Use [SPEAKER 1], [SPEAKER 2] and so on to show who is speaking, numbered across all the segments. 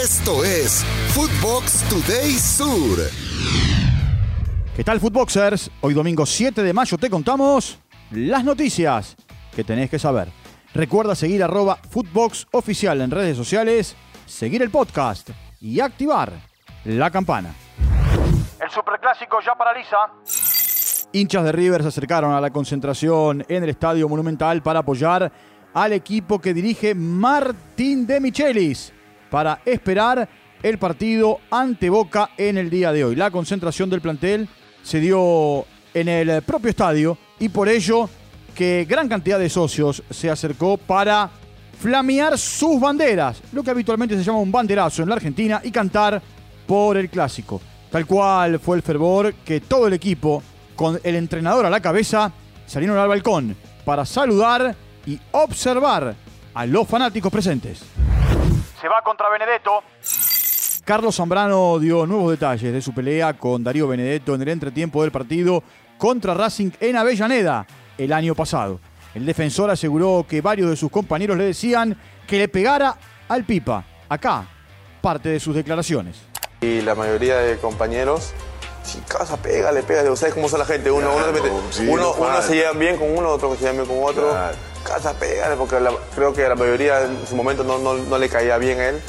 [SPEAKER 1] Esto es Footbox Today Sur.
[SPEAKER 2] ¿Qué tal, Footboxers? Hoy domingo 7 de mayo te contamos las noticias que tenés que saber. Recuerda seguir arroba Footbox Oficial en redes sociales, seguir el podcast y activar la campana. El Superclásico ya paraliza. Hinchas de River se acercaron a la concentración en el Estadio Monumental para apoyar al equipo que dirige Martín de Michelis para esperar el partido ante Boca en el día de hoy. La concentración del plantel se dio en el propio estadio y por ello que gran cantidad de socios se acercó para flamear sus banderas, lo que habitualmente se llama un banderazo en la Argentina, y cantar por el clásico. Tal cual fue el fervor que todo el equipo, con el entrenador a la cabeza, salieron al balcón para saludar y observar a los fanáticos presentes. Se va contra Benedetto. Carlos Zambrano dio nuevos detalles de su pelea con Darío Benedetto en el entretiempo del partido contra Racing en Avellaneda el año pasado. El defensor aseguró que varios de sus compañeros le decían que le pegara al Pipa. Acá, parte de sus declaraciones.
[SPEAKER 3] Y la mayoría de compañeros, si casa pega, le pega. ¿Sabes cómo son la gente? Uno, uno, se mete-
[SPEAKER 4] sí,
[SPEAKER 3] uno,
[SPEAKER 4] normal.
[SPEAKER 3] uno se llevan bien con uno, otro se llevan bien con otro.
[SPEAKER 4] Claro.
[SPEAKER 3] Casa pega, porque la- creo que a la mayoría en su momento no, no- no le caía bien a él,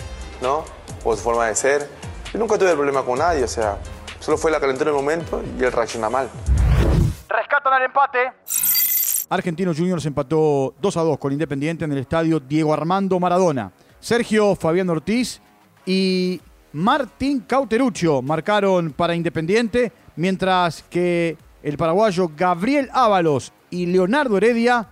[SPEAKER 3] ¿no? Por su forma de ser. Yo nunca tuve problema con nadie, o sea, solo fue la calentura del momento y él reacciona mal.
[SPEAKER 2] Rescatan el empate. Argentinos Juniors empató 2 a 2 con Independiente en el estadio Diego Armando Maradona. Sergio Fabián Ortiz y Martín Cauteruccio marcaron para Independiente, mientras que el paraguayo Gabriel Ábalos y Leonardo Heredia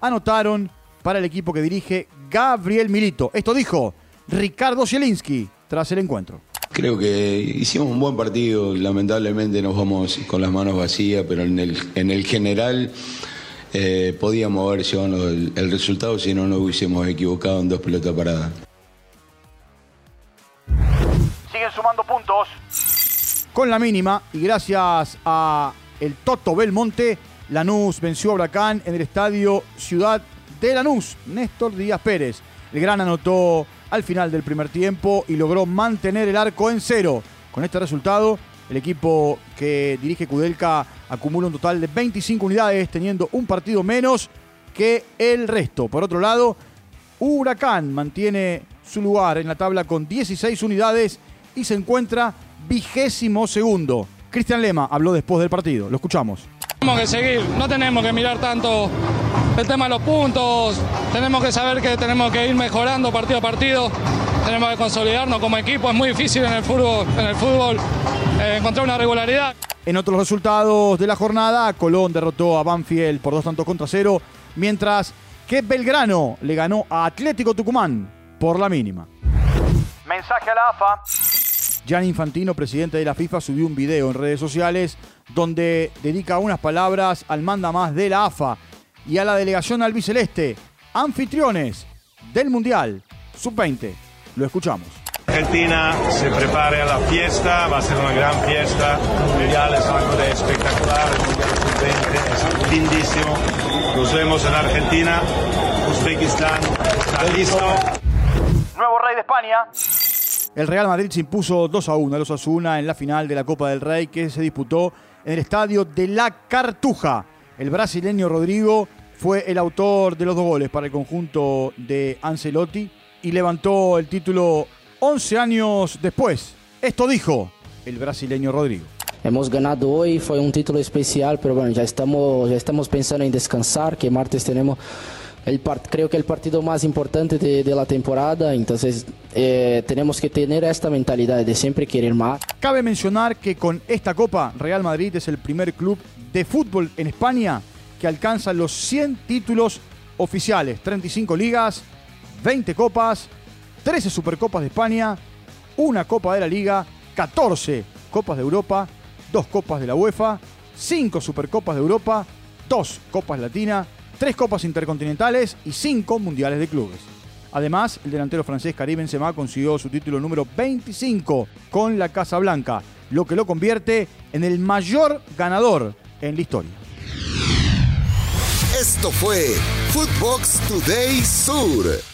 [SPEAKER 2] anotaron para el equipo que dirige Gabriel Milito. Esto dijo Ricardo Zielinski tras el encuentro.
[SPEAKER 5] Creo que hicimos un buen partido, lamentablemente nos vamos con las manos vacías, pero en el, en el general eh, podíamos haber llevado el, el resultado si no nos hubiésemos equivocado en dos pelotas paradas.
[SPEAKER 2] Siguen sumando puntos. Con la mínima y gracias a el Toto Belmonte, Lanús venció a Huracán en el estadio Ciudad de Lanús. Néstor Díaz Pérez. El gran anotó al final del primer tiempo y logró mantener el arco en cero. Con este resultado, el equipo que dirige Kudelka acumula un total de 25 unidades, teniendo un partido menos que el resto. Por otro lado, Huracán mantiene su lugar en la tabla con 16 unidades y se encuentra vigésimo segundo. Cristian Lema habló después del partido. Lo escuchamos.
[SPEAKER 6] Tenemos que seguir, no tenemos que mirar tanto el tema de los puntos, tenemos que saber que tenemos que ir mejorando partido a partido, tenemos que consolidarnos como equipo, es muy difícil en el fútbol, en el fútbol eh, encontrar una regularidad.
[SPEAKER 2] En otros resultados de la jornada, Colón derrotó a Banfield por dos tantos contra cero, mientras que Belgrano le ganó a Atlético Tucumán por la mínima. Mensaje a la AFA. Gianni Infantino, presidente de la FIFA, subió un video en redes sociales donde dedica unas palabras al manda más de la AFA y a la delegación albiceleste, anfitriones del Mundial Sub-20. Lo escuchamos.
[SPEAKER 7] Argentina se prepare a la fiesta, va a ser una gran fiesta. El mundial es algo de espectacular, el mundial sub-20 es lindísimo. Nos vemos en Argentina, Uzbekistán, está listo.
[SPEAKER 2] Nuevo rey de España. El Real Madrid se impuso 2 a 1 a los Asuna en la final de la Copa del Rey que se disputó en el estadio de La Cartuja. El brasileño Rodrigo fue el autor de los dos goles para el conjunto de Ancelotti y levantó el título 11 años después. Esto dijo el brasileño Rodrigo.
[SPEAKER 8] Hemos ganado hoy, fue un título especial, pero bueno, ya estamos, ya estamos pensando en descansar, que martes tenemos el creo que el partido más importante de, de la temporada, entonces eh, tenemos que tener esta mentalidad de siempre querer más.
[SPEAKER 2] Cabe mencionar que con esta copa, Real Madrid es el primer club de fútbol en España que alcanza los 100 títulos oficiales, 35 ligas, 20 copas, 13 supercopas de España, una copa de la liga, 14 copas de Europa, 2 copas de la UEFA, 5 supercopas de Europa, 2 copas latinas, 3 copas intercontinentales y 5 mundiales de clubes. Además, el delantero francés Karim Benzema consiguió su título número 25 con la Casa Blanca, lo que lo convierte en el mayor ganador en la historia.
[SPEAKER 1] Esto fue Footbox Today Sur.